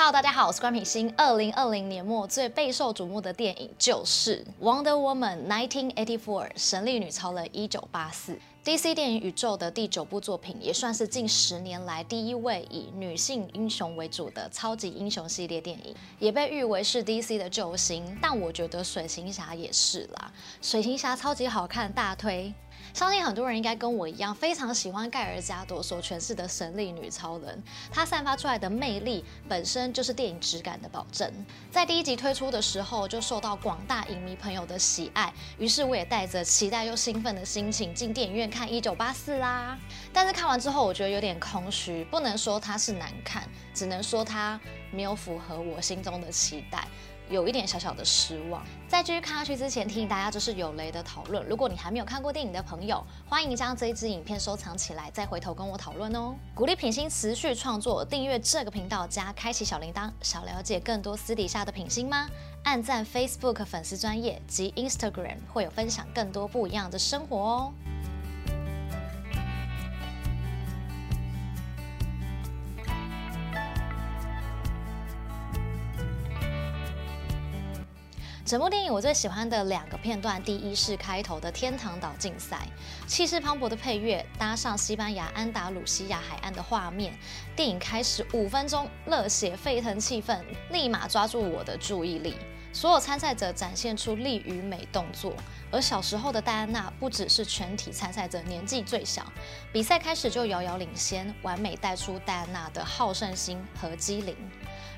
Hello，大家好，我是官品欣。二零二零年末最备受瞩目的电影就是《Wonder Woman 1984》神力女超人一九八四。DC 电影宇宙的第九部作品，也算是近十年来第一位以女性英雄为主的超级英雄系列电影，也被誉为是 DC 的救星。但我觉得水行侠也是啦，水行侠超级好看，大推。相信很多人应该跟我一样，非常喜欢盖尔加朵所诠释的神力女超人。她散发出来的魅力本身就是电影质感的保证。在第一集推出的时候，就受到广大影迷朋友的喜爱，于是我也带着期待又兴奋的心情进电影院看《一九八四》啦。但是看完之后，我觉得有点空虚，不能说它是难看，只能说它没有符合我心中的期待。有一点小小的失望。在继续看下去之前，提醒大家这是有雷的讨论。如果你还没有看过电影的朋友，欢迎将这一支影片收藏起来，再回头跟我讨论哦。鼓励品心持续创作，订阅这个频道加开启小铃铛。想了解更多私底下的品心吗？按赞 Facebook 粉丝专业及 Instagram 会有分享更多不一样的生活哦。整部电影我最喜欢的两个片段，第一是开头的天堂岛竞赛，气势磅礴的配乐搭上西班牙安达鲁西亚海岸的画面，电影开始五分钟，热血沸腾气氛立马抓住我的注意力。所有参赛者展现出力与美动作，而小时候的戴安娜不只是全体参赛者年纪最小，比赛开始就遥遥领先，完美带出戴安娜的好胜心和机灵。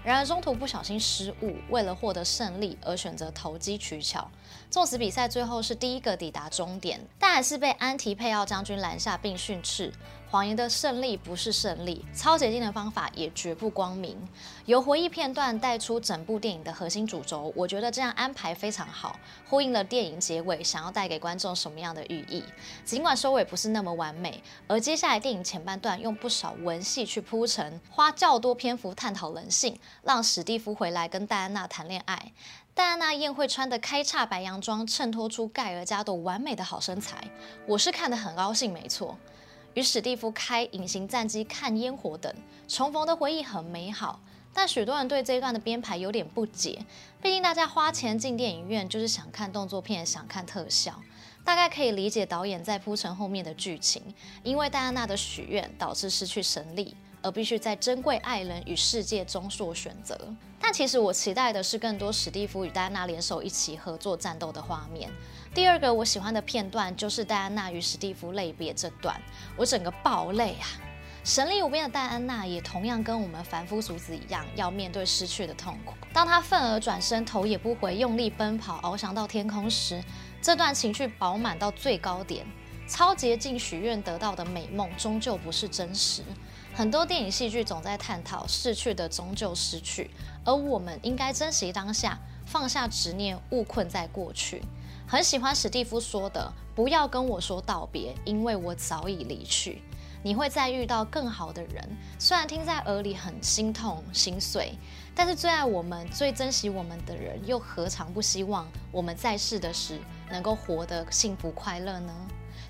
然而中途不小心失误，为了获得胜利而选择投机取巧。纵使比赛最后是第一个抵达终点，但还是被安提佩奥将军拦下并训斥。谎言的胜利不是胜利，超捷径的方法也绝不光明。由回忆片段带出整部电影的核心主轴，我觉得这样安排非常好，呼应了电影结尾想要带给观众什么样的寓意。尽管收尾不是那么完美，而接下来电影前半段用不少文戏去铺陈，花较多篇幅探讨人性，让史蒂夫回来跟戴安娜谈恋爱。戴安娜宴会穿的开叉白洋装，衬托出盖尔加朵完美的好身材，我是看得很高兴，没错。与史蒂夫开隐形战机看烟火等重逢的回忆很美好，但许多人对这一段的编排有点不解。毕竟大家花钱进电影院就是想看动作片，想看特效，大概可以理解导演在铺陈后面的剧情。因为戴安娜的许愿导致失去神力，而必须在珍贵爱人与世界中做选择。但其实我期待的是更多史蒂夫与戴安娜联手一起合作战斗的画面。第二个我喜欢的片段就是戴安娜与史蒂夫泪别这段，我整个爆泪啊！神力无边的戴安娜也同样跟我们凡夫俗子一样，要面对失去的痛苦。当她愤而转身，头也不回，用力奔跑，翱翔到天空时，这段情绪饱满到最高点。超捷径许愿得到的美梦，终究不是真实。很多电影戏剧总在探讨逝去的终究失去，而我们应该珍惜当下，放下执念，勿困在过去。很喜欢史蒂夫说的：“不要跟我说道别，因为我早已离去。你会再遇到更好的人。”虽然听在耳里很心痛心碎，但是最爱我们、最珍惜我们的人，又何尝不希望我们在世的时能够活得幸福快乐呢？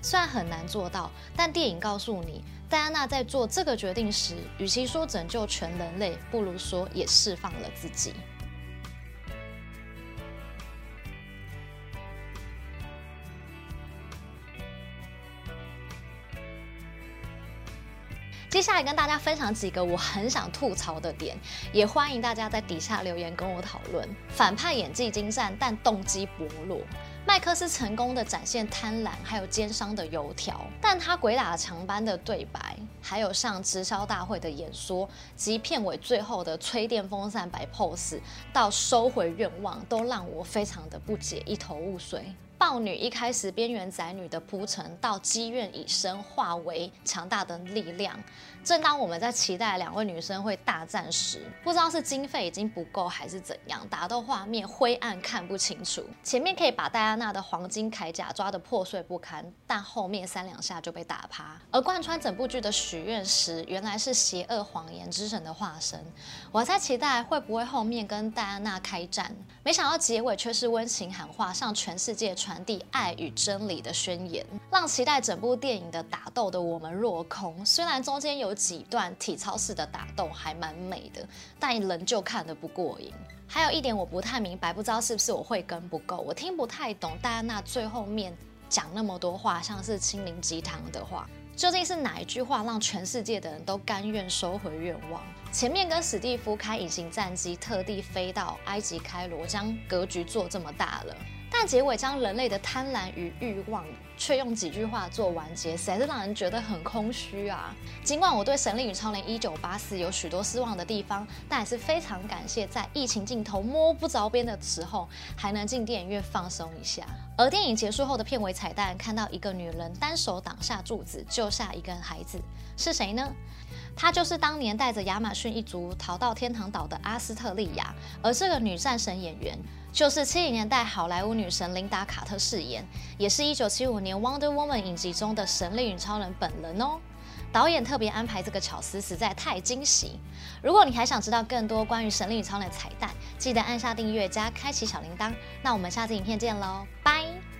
虽然很难做到，但电影告诉你，戴安娜在做这个决定时，与其说拯救全人类，不如说也释放了自己。接下来跟大家分享几个我很想吐槽的点，也欢迎大家在底下留言跟我讨论。反派演技精湛，但动机薄弱。麦克斯成功的展现贪婪，还有奸商的油条，但他鬼打墙般的对白，还有上直销大会的演说，及片尾最后的吹电风扇摆 pose，到收回愿望，都让我非常的不解，一头雾水。豹女一开始边缘宅女的铺陈，到积怨已深化为强大的力量。正当我们在期待两位女生会大战时，不知道是经费已经不够还是怎样，打斗画面灰暗看不清楚。前面可以把戴安娜的黄金铠甲抓得破碎不堪，但后面三两下就被打趴。而贯穿整部剧的许愿石，原来是邪恶谎言之神的化身。我在期待会不会后面跟戴安娜开战，没想到结尾却是温情喊话，向全世界传。传递爱与真理的宣言，让期待整部电影的打斗的我们落空。虽然中间有几段体操式的打斗还蛮美的，但仍旧看得不过瘾。还有一点我不太明白，不知道是不是我慧根不够，我听不太懂戴安娜最后面讲那么多话，像是心灵鸡汤的话。究竟是哪一句话让全世界的人都甘愿收回愿望？前面跟史蒂夫开隐形战机，特地飞到埃及开罗，将格局做这么大了。但结尾将人类的贪婪与欲望，却用几句话做完结，实在是让人觉得很空虚啊！尽管我对《神力与超人一九八四》有许多失望的地方，但还是非常感谢在疫情尽头摸不着边的时候，还能进电影院放松一下。而电影结束后的片尾彩蛋，看到一个女人单手挡下柱子，救下一个孩子，是谁呢？她就是当年带着亚马逊一族逃到天堂岛的阿斯特利亚，而这个女战神演员就是七零年代好莱坞女神琳达·卡特饰演，也是一九七五年《Wonder Woman》影集中的神力女超人本人哦。导演特别安排这个巧思，实在太惊喜。如果你还想知道更多关于神力女超人的彩蛋，记得按下订阅加开启小铃铛。那我们下次影片见喽，拜。